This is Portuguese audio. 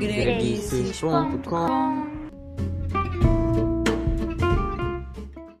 greguices.com